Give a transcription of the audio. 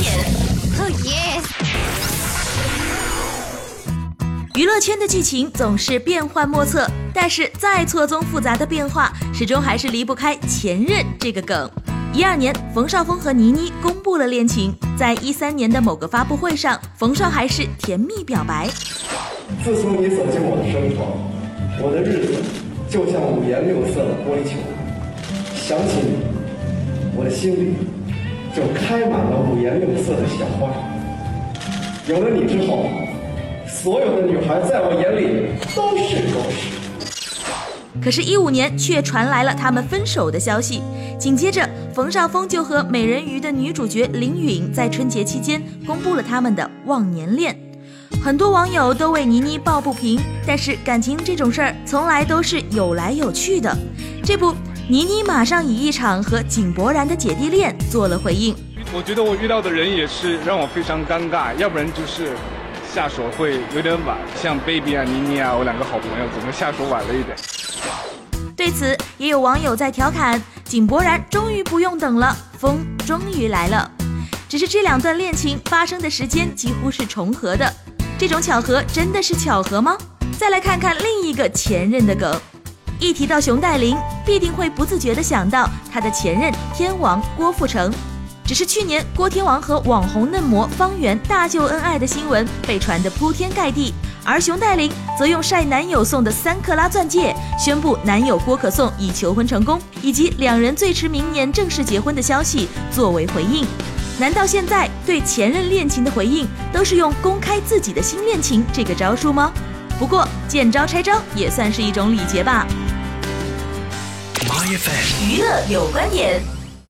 点，Oh yes！娱乐圈的剧情总是变幻莫测，但是再错综复杂的变化，始终还是离不开前任这个梗。一二年，冯绍峰和倪妮公布了恋情，在一三年的某个发布会上，冯绍还是甜蜜表白：自从你走进我的生活，我的日子就像五颜六色的玻璃球，想起你，我的心里就开满了五颜六色的小花。有了你之后，所有的女孩在我眼里都是狗屎。可是，一五年却传来了他们分手的消息。紧接着，冯绍峰就和《美人鱼》的女主角林允在春节期间公布了他们的忘年恋。很多网友都为倪妮抱不平，但是感情这种事儿从来都是有来有去的。这不，倪妮马上以一场和井柏然的姐弟恋做了回应。我觉得我遇到的人也是让我非常尴尬，要不然就是下手会有点晚，像 baby 啊、倪妮啊，我两个好朋友，怎么下手晚了一点？对此，也有网友在调侃：井柏然终于不用等了，风终于来了。只是这两段恋情发生的时间几乎是重合的，这种巧合真的是巧合吗？再来看看另一个前任的梗，一提到熊黛林，必定会不自觉地想到她的前任天王郭富城。只是去年郭天王和网红嫩模方圆大秀恩爱的新闻被传得铺天盖地，而熊黛林则用晒男友送的三克拉钻戒宣布男友郭可颂已求婚成功，以及两人最迟明年正式结婚的消息作为回应。难道现在对前任恋情的回应都是用公开自己的新恋情这个招数吗？不过见招拆招也算是一种礼节吧。娱乐有观点。